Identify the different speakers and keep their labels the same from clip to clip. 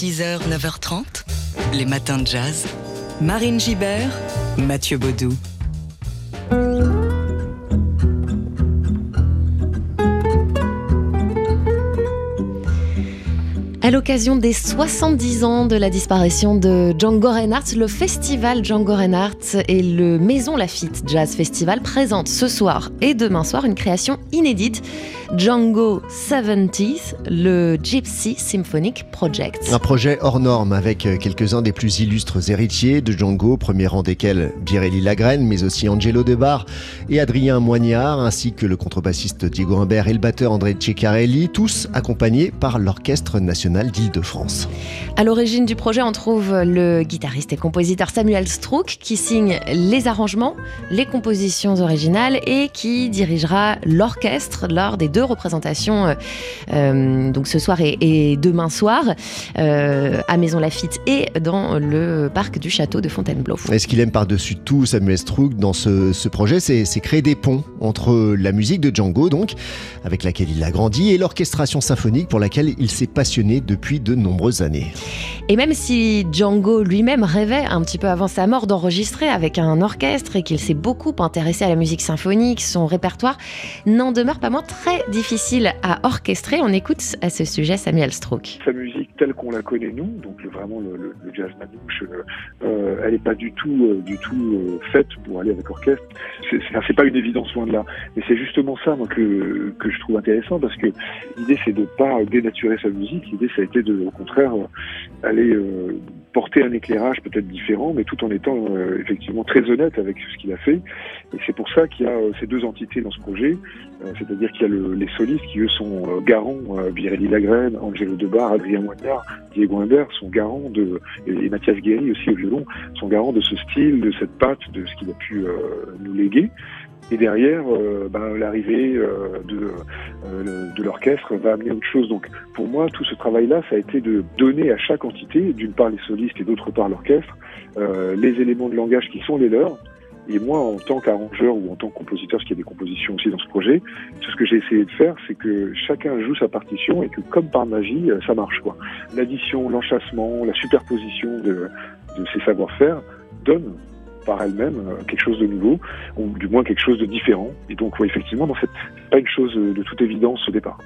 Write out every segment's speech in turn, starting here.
Speaker 1: 6h, 9h30, les matins de jazz. Marine Gibert, Mathieu Baudou.
Speaker 2: À l'occasion des 70 ans de la disparition de Django Reinhardt, le festival Django Reinhardt et le Maison Lafitte Jazz Festival présentent ce soir et demain soir une création inédite Django 70 le Gypsy Symphonic Project.
Speaker 3: Un projet hors norme avec quelques-uns des plus illustres héritiers de Django, premier rang desquels Birelli Lagrène, mais aussi Angelo Debar et Adrien Moignard, ainsi que le contrebassiste Diego Humbert et le batteur André Ceccarelli, tous accompagnés par l'Orchestre national d'Île-de-France.
Speaker 2: À l'origine du projet, on trouve le guitariste et compositeur Samuel Strouk qui signe les arrangements, les compositions originales et qui dirigera l'orchestre lors des deux représentations euh, euh, donc ce soir et, demain soir euh, à Maison Lafitte et dans le parc du château de Fontainebleau.
Speaker 3: Et ce qu'il aime par-dessus tout, Samuel Strouk, dans ce, projet, c'est créer des ponts entre la musique de Django, donc, avec laquelle il a grandi, et l'orchestration symphonique pour laquelle il s'est passionné depuis de nombreuses années.
Speaker 2: Et même si Django lui-même rêvait un petit peu avant sa mort d'enregistrer avec un orchestre et qu'il s'est beaucoup intéressé à la musique symphonique, son répertoire n'en demeure pas moins très difficile à orchestrer. On écoute à ce sujet Samuel Stroke.
Speaker 4: Sa musique telle qu'on la connaît nous, donc vraiment le, jazz manouche, euh, elle n'est pas du tout, euh, du tout euh, faite pour aller avec orchestre. C'est pas une évidence loin de là, mais c'est justement ça que, que je trouve intéressant parce que l'idée c'est de pas dénaturer sa musique. L'idée ça a été de, au contraire, aller porter un éclairage peut-être différent, mais tout en étant effectivement très honnête avec ce qu'il a fait. Et c'est pour ça qu'il y a ces deux entités dans ce projet, c'est-à-dire qu'il y a le, les solistes qui eux sont euh, garants, euh, Birelli Lagrène, Angelo Debar, Adrien Moignard, Diego Humbert sont garants de, et, Mathias Guéry aussi au violon, sont garants de ce style, de cette patte, de ce qu'il a pu euh, nous léguer. Et derrière, ben, l'arrivée de, de l'orchestre va amener autre chose. Donc pour moi, tout ce travail-là, ça a été de donner à chaque entité, d'une part les solistes et d'autre part l'orchestre, les éléments de langage qui sont les leurs, et moi, en tant qu'arrangeur ou en tant que compositeur, parce qu'il y a des compositions aussi dans ce projet, ce que j'ai essayé de faire, c'est que chacun joue sa partition et que, comme par magie, euh, ça marche. quoi. L'addition, l'enchâssement, la superposition de, de ces savoir-faire donne par elle-même euh, quelque chose de nouveau, ou du moins quelque chose de différent. Et donc, effectivement, dans cette pas une chose de toute évidence au départ.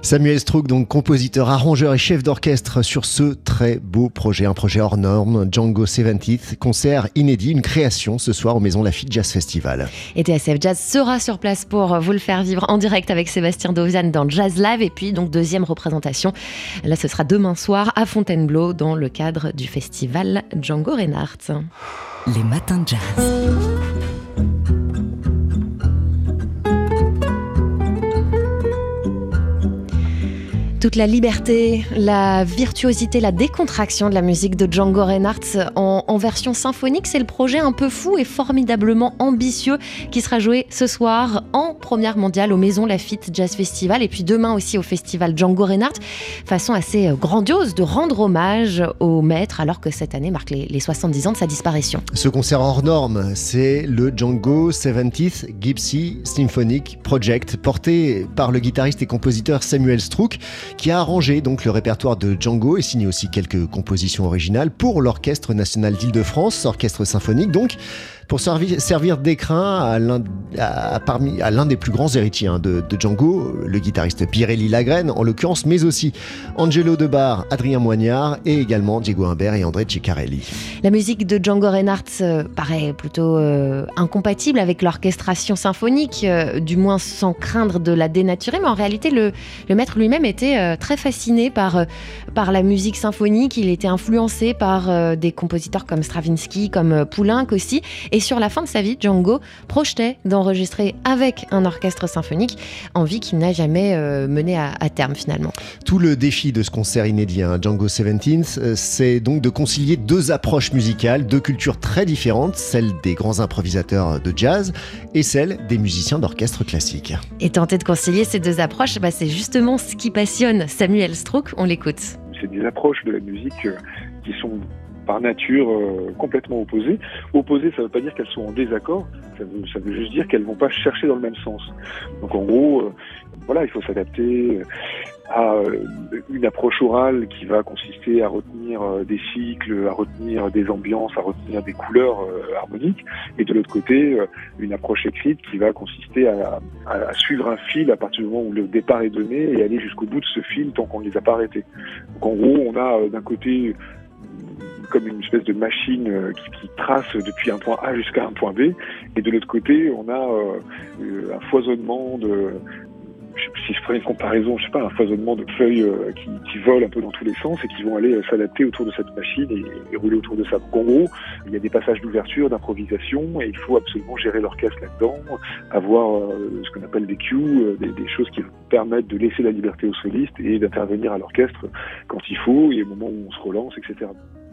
Speaker 3: Samuel Strouk, donc compositeur, arrangeur et chef d'orchestre sur ce très beau projet, un projet hors norme, Django 70 concert inédit, une création ce soir au Maison Lafitte Jazz Festival.
Speaker 2: Et TSF Jazz sera sur place pour vous le faire vivre en direct avec Sébastien Dovian dans Jazz Live et puis donc deuxième représentation. Là, ce sera demain soir à Fontainebleau dans le cadre du festival Django Reinhardt.
Speaker 1: Les matins de jazz.
Speaker 2: Toute la liberté, la virtuosité, la décontraction de la musique de Django Reinhardt en, version symphonique, c'est le projet un peu fou et formidablement ambitieux qui sera joué ce soir en première mondiale au Maison Lafitte Jazz Festival et puis demain aussi au festival Django Reinhardt. Façon assez euh, grandiose de rendre hommage au maître alors que cette année marque les, les 70 ans de sa disparition.
Speaker 3: Ce concert hors norme, c'est le Django 70th Gypsy Symphonic Project porté par le guitariste et compositeur Samuel Strouk qui a arrangé donc le répertoire de Django et signé aussi quelques compositions originales pour l'Orchestre national d'Île-de-France, orchestre symphonique donc pour servir, servir d'écrin à l'un des plus grands héritiers hein, de, Django, le guitariste Pirelli Lagrène en l'occurrence, mais aussi Angelo Debar, Adrien Moignard et également Diego Humbert et André Ceccarelli.
Speaker 2: La musique de Django Reinhardt euh, paraît plutôt euh, incompatible avec l'orchestration symphonique, euh, du moins sans craindre de la dénaturer, mais en réalité le, maître lui-même était très fasciné par, la musique symphonique, il était influencé par des compositeurs comme Stravinsky, comme Poulenc aussi, et sur la fin de sa vie, Django projetait d'enregistrer avec un orchestre symphonique, envie qu'il n'a jamais euh, mené à, terme finalement.
Speaker 3: Tout le défi de ce concert inédit, hein, Django 17, euh, c'est donc de concilier deux approches musicales, deux cultures très différentes, celle des grands improvisateurs de jazz et celle des musiciens d'orchestre classique.
Speaker 2: Et tenter de concilier ces deux approches, bah, c'est justement ce qui passionne Samuel Strouk. On l'écoute.
Speaker 4: C'est des approches de la musique euh, qui sont par nature euh, complètement opposées. Opposées, ça ne veut pas dire qu'elles sont en désaccord, ça veut, ça veut juste dire qu'elles ne vont pas chercher dans le même sens. Donc en gros, euh, voilà, il faut s'adapter à une approche orale qui va consister à retenir des cycles, à retenir des ambiances, à retenir des couleurs harmoniques, et de l'autre côté, une approche écrite qui va consister à, à, suivre un fil à partir du moment où le départ est donné et aller jusqu'au bout de ce fil tant qu'on ne les a pas arrêtés. Donc en gros, on a d'un côté comme une espèce de machine euh, qui, trace depuis un point A jusqu'à un point B. Et de l'autre côté, on a euh, un foisonnement de, si je ferais une comparaison, je sais pas, un foisonnement de feuilles euh, qui, volent un peu dans tous les sens et qui vont aller s'adapter autour de cette machine et, rouler autour de ça. Donc en gros, il y a des passages d'ouverture, d'improvisation, et il faut absolument gérer l'orchestre là-dedans, avoir ce qu'on appelle des cues, des, des, choses qui permettent de laisser la liberté aux solistes et d'intervenir à l'orchestre quand il faut et au moment où on se relance, etc.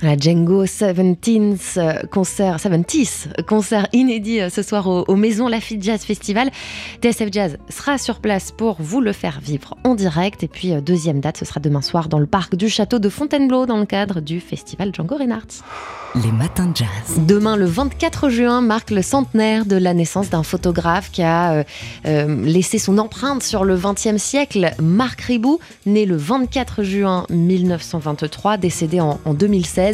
Speaker 2: La Django 17 euh, concert, 70 concert inédit euh, ce soir au, au, Maison Lafitte Jazz Festival. TSF Jazz sera sur place pour vous le faire vivre en direct. Et puis, euh, deuxième date, ce sera demain soir dans le parc du château de Fontainebleau dans le cadre du festival Django Reinhardt.
Speaker 1: Les matins de jazz.
Speaker 2: Demain, le 24 juin, marque le centenaire de la naissance d'un photographe qui a laissé son empreinte sur le XXe siècle, Marc Ribou, né le 24 juin 1923, décédé en, en 2016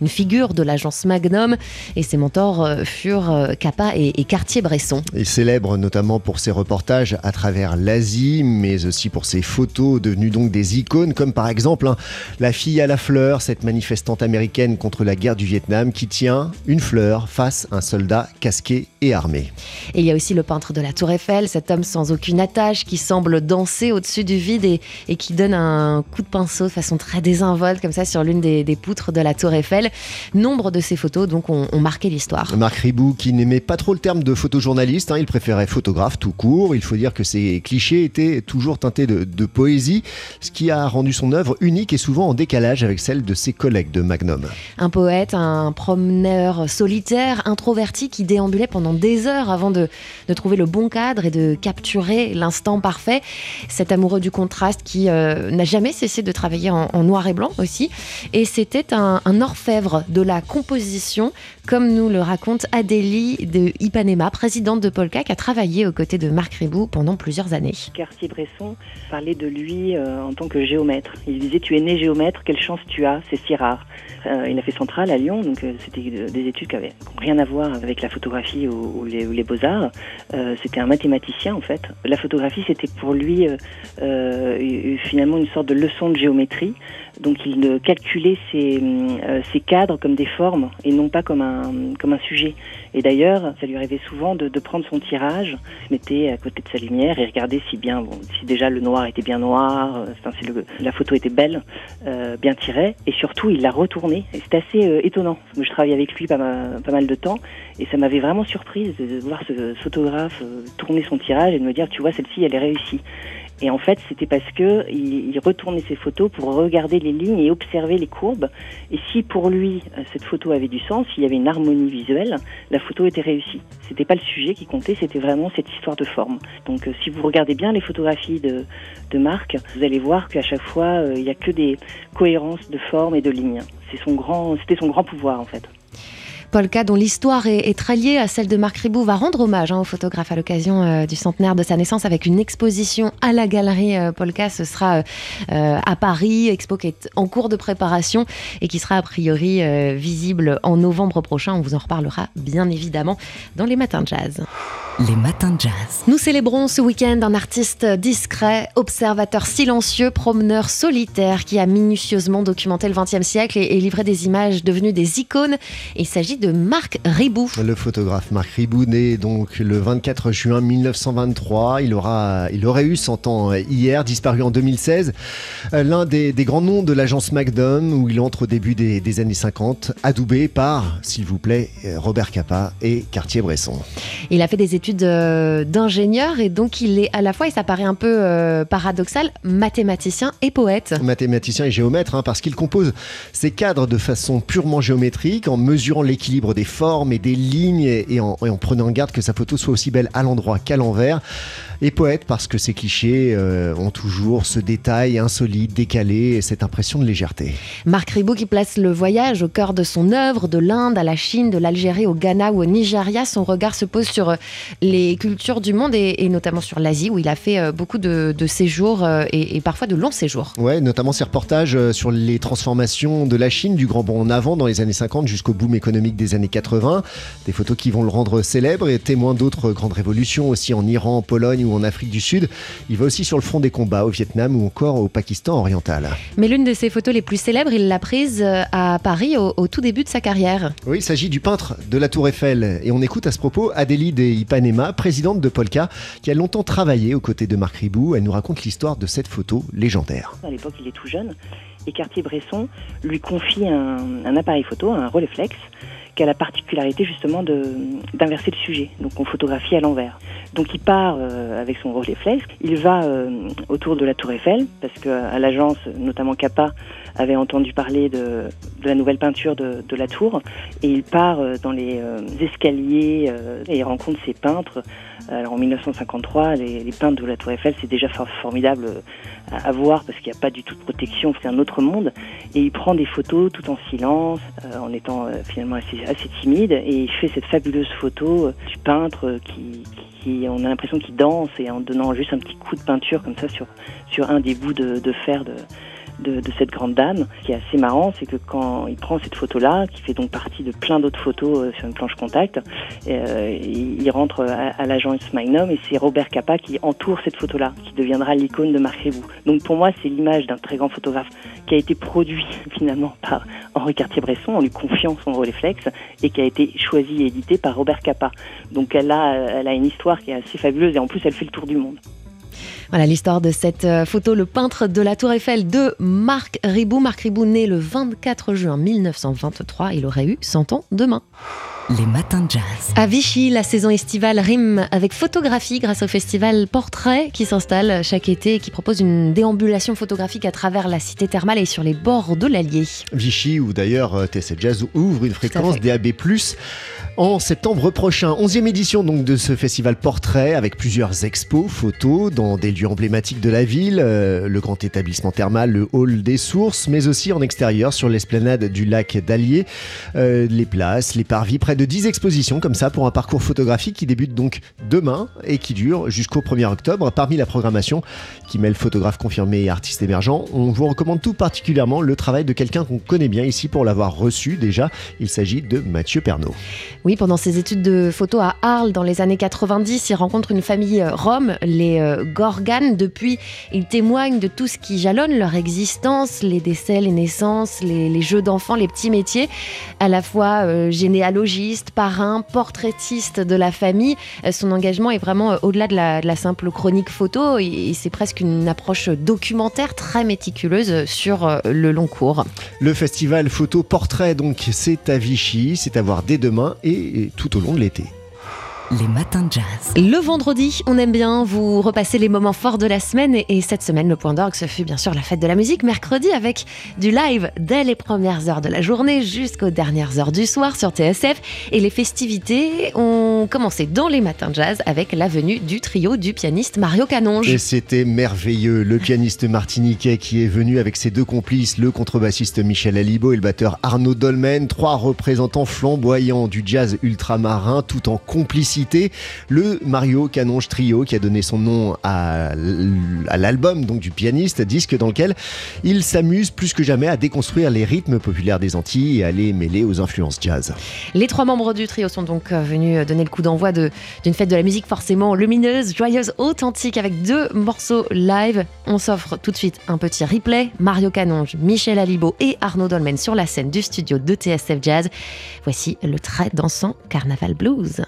Speaker 2: une figure de l'agence Magnum, et ses mentors euh, furent euh, Kappa et, Cartier-Bresson.
Speaker 3: Il célèbre notamment pour ses reportages à travers l'Asie, mais aussi pour ses photos devenues donc des icônes, comme par exemple hein, la fille à la fleur, cette manifestante américaine contre la guerre du Vietnam qui tient une fleur face à un soldat casqué et armé.
Speaker 2: Et il y a aussi le peintre de la Tour Eiffel, cet homme sans aucune attache qui semble danser au-dessus du vide et, et, qui donne un coup de pinceau de façon très désinvolte comme ça sur l'une des, des poutres de la Tour Eiffel. Nombre de ces photos donc ont, marqué l'histoire.
Speaker 3: Marc Ribou qui n'aimait pas trop le terme de photojournaliste, hein, il préférait photographe tout court. Il faut dire que ses clichés étaient toujours teintés de, poésie, ce qui a rendu son œuvre unique et souvent en décalage avec celle de ses collègues de Magnum.
Speaker 2: Un poète, un promeneur solitaire, introverti qui déambulait pendant des heures avant de, trouver le bon cadre et de capturer l'instant parfait. Cet amoureux du contraste qui euh, n'a jamais cessé de travailler en, en, noir et blanc aussi. Et c'était un, un orfèvre de la composition, comme nous le raconte Adélie de Ipanema, présidente de Polka, qui a travaillé aux côtés de Marc Ribou pendant plusieurs années.
Speaker 5: Cartier-Bresson parlait de lui euh, en tant que géomètre. Il disait Tu es né géomètre, quelle chance tu as, c'est si rare. Euh, il a fait centrale à Lyon, donc euh, c'était des études qui n'avaient rien à voir avec la photographie ou, les, beaux-arts. c'était un mathématicien en fait. La photographie, c'était pour lui finalement une sorte de leçon de géométrie. Donc il calculait ses, euh, cadres comme des formes et non pas comme un, comme un sujet. Et d'ailleurs, ça lui arrivait souvent de, de, prendre son tirage, se mettait à côté de sa lumière et regardait si bien, bon, si déjà le noir était bien noir, euh, enfin, si le, la photo était belle, euh, bien tirée, et surtout il la retournait. Et c'était assez euh, étonnant. Moi, je travaillais avec lui pas, pas mal de temps et ça m'avait vraiment surprise de, voir ce photographe euh, tourner son tirage et de me dire, tu vois, celle-ci, elle est réussie. Et en fait, c'était parce que il, retournait ses photos pour regarder les lignes et observer les courbes. Et si pour lui euh, cette photo avait du sens, s'il y avait une harmonie visuelle, la photo était réussie. C'était pas le sujet qui comptait, c'était vraiment cette histoire de forme. Donc, euh, si vous regardez bien les photographies de, de Marc, vous allez voir qu'à chaque fois, euh, il n'y a que des cohérences de forme et de lignes. C'est son grand, c'était son grand pouvoir en fait.
Speaker 2: Polka, dont l'histoire est, très liée à celle de Marc Ribou, va rendre hommage hein, au photographe à l'occasion euh, du centenaire de sa naissance avec une exposition à la galerie euh, Polka. Ce sera euh, à Paris, expo qui est en cours de préparation et qui sera a priori visible en novembre prochain. On vous en reparlera bien évidemment dans les matins de jazz.
Speaker 1: Les matins de jazz.
Speaker 2: Nous célébrons ce week-end un artiste discret, observateur silencieux, promeneur solitaire qui a minutieusement documenté le XXe siècle et, livré des images devenues des icônes. Il s'agit de Marc Ribou.
Speaker 3: Le photographe Marc Ribou, né donc le 24 juin 1923. Il, aura, il aurait eu 100 ans hier, disparu en 2016. Euh, l'un des, grands noms de l'agence Magnum, où il entre au début des, années 50, adoubé par, s'il vous plaît, Robert Capa et Cartier-Bresson.
Speaker 2: Il a fait des études d'ingénieur et donc il est à la fois, et ça paraît un peu euh, paradoxal, mathématicien et poète.
Speaker 3: Mathématicien et géomètre, hein, parce qu'il compose ses cadres de façon purement géométrique, en mesurant l'équilibre des formes et des lignes et en, et en prenant garde que sa photo soit aussi belle à l'endroit qu'à l'envers. Et poète parce que ces clichés euh, ont toujours ce détail insolite, décalé et cette impression de légèreté.
Speaker 2: Marc Ribot qui place le voyage au cœur de son œuvre, de l'Inde à la Chine, de l'Algérie au Ghana ou au Nigeria. Son regard se pose sur euh, les cultures du monde et, notamment sur l'Asie où il a fait euh, beaucoup de, séjours et, et, parfois de longs séjours.
Speaker 3: Ouais, notamment ses reportages sur les transformations de la Chine, du grand bond en avant dans les années 50 jusqu'au boom économique des années 80. Des photos qui vont le rendre célèbre et témoin d'autres grandes révolutions aussi en Iran, en Pologne ou en Afrique du Sud. Il va aussi sur le front des combats au Vietnam ou encore au Pakistan oriental.
Speaker 2: Mais l'une de ses photos les plus célèbres, il l'a prise euh, à Paris au, tout début de sa carrière.
Speaker 3: Oui, il s'agit du peintre de la Tour Eiffel. Et on écoute à ce propos Adélie Ipanema, présidente de Polka, qui a longtemps travaillé aux côtés de Marc Ribou. Elle nous raconte l'histoire de cette photo légendaire.
Speaker 5: À l'époque, il est tout jeune et Cartier-Bresson lui confie un, un appareil photo, un Rolleiflex, qui a la particularité justement d'inverser le sujet. Donc on photographie à l'envers. Donc il part euh, avec son Rolleiflex, il va euh, autour de la Tour Eiffel parce que à l'agence, notamment Kappa, avait entendu parler de, la nouvelle peinture de, de, la tour et il part euh, dans les escaliers et il rencontre ces peintres. Alors en 1953, les, les peintres de la Tour Eiffel, c'est déjà formidable à, voir parce qu'il n'y a pas du tout de protection, c'est un autre monde. Et il prend des photos tout en silence, en étant finalement assez assez timide et il fait cette fabuleuse photo euh, du peintre qui, qui on a l'impression qu'il danse et en donnant juste un petit coup de peinture comme ça sur, sur un des bouts de, de fer de, de, cette grande dame. Ce qui est assez marrant, c'est que quand il prend cette photo-là, qui fait donc partie de plein d'autres photos euh, sur une planche contact, euh, il, rentre à, l'agence Magnum et c'est Robert Capa qui entoure cette photo-là, qui deviendra l'icône de Marc Ribou. Donc pour moi, c'est l'image d'un très grand photographe qui a été produit finalement par Henri Cartier-Bresson en lui confiant son Rolleiflex et qui a été choisi et édité par Robert Capa. Donc elle a, elle a une histoire qui est assez fabuleuse et en plus elle fait le tour du monde.
Speaker 2: Voilà l'histoire de cette euh, photo, le peintre de la Tour Eiffel de Marc Ribou. Marc Ribou, né le 24 juin 1923, il aurait eu 100 ans demain.
Speaker 1: Les matins de jazz.
Speaker 2: À Vichy, la saison estivale rime avec photographie grâce au festival Portrait qui s'installe chaque été et qui propose une déambulation photographique à travers la cité thermale et sur les bords de l'Allier.
Speaker 3: Vichy, où d'ailleurs euh, TSF Jazz ouvre une fréquence DAB+, en septembre prochain. 11e édition donc de ce festival Portrait avec plusieurs expos, photos dans des lieux emblématiques de la ville, euh, le grand établissement thermal, le hall des sources, mais aussi en extérieur sur l'esplanade du lac d'Allier, euh, les places, les parvis, près de 10 expositions comme ça pour un parcours photographique qui débute donc demain et qui dure jusqu'au 1er octobre. Parmi la programmation qui mêle photographes confirmés et artistes émergents, on vous recommande tout particulièrement le travail de quelqu'un qu'on connaît bien ici pour l'avoir reçu déjà. Il s'agit de Mathieu Pernaud.
Speaker 2: Oui, pendant ses études de photo à Arles dans les années 90, il rencontre une famille euh, rome, les euh, Gorganes. Depuis, il témoigne de tout ce qui jalonne leur existence, les décès, les naissances, les, jeux d'enfants, les petits métiers, à la fois euh, parrain, portraitiste de la famille. son engagement est vraiment au-delà de, la, simple chronique photo et, c'est presque une approche documentaire très méticuleuse sur le long cours.
Speaker 3: Le festival photo portrait, donc, c'est à Vichy, c'est à voir dès demain et tout au long de l'été.
Speaker 1: Les matins de jazz.
Speaker 2: Le vendredi, on aime bien vous repasser les moments forts de la semaine. Et, cette semaine, le point d'orgue, ce fut bien sûr la fête de la musique, mercredi, avec du live dès les premières heures de la journée jusqu'aux dernières heures du soir sur TSF. Et les festivités ont commencé dans les matins de jazz avec la venue du trio du pianiste Mario Canonge.
Speaker 3: Et c'était merveilleux. Le pianiste martiniquais qui est venu avec ses deux complices, le contrebassiste Michel Alibo et le batteur Arnaud Dolmen, trois représentants flamboyants du jazz ultramarin, tout en complicité le Mario Canonge Trio qui a donné son nom à, l'album donc du pianiste, disque dans lequel il s'amuse plus que jamais à déconstruire les rythmes populaires des Antilles et à les mêler aux influences jazz.
Speaker 2: Les trois membres du trio sont donc euh, venus donner le coup d'envoi d'une fête de la musique forcément lumineuse, joyeuse, authentique avec deux morceaux live. On s'offre tout de suite un petit replay. Mario Canonge, Michel Alibo et Arnaud Dolmen sur la scène du studio de TSF Jazz. Voici le très dansant Carnaval Blues.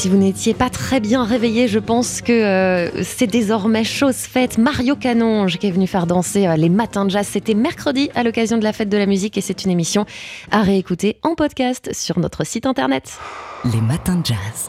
Speaker 2: Si vous n'étiez pas très bien réveillé, je pense que euh, c'est désormais chose faite. Mario Canonge qui est venu faire danser euh, les matins de jazz, c'était mercredi à l'occasion de la fête de la musique et c'est une émission à réécouter en podcast sur notre site internet.
Speaker 1: Les matins de jazz.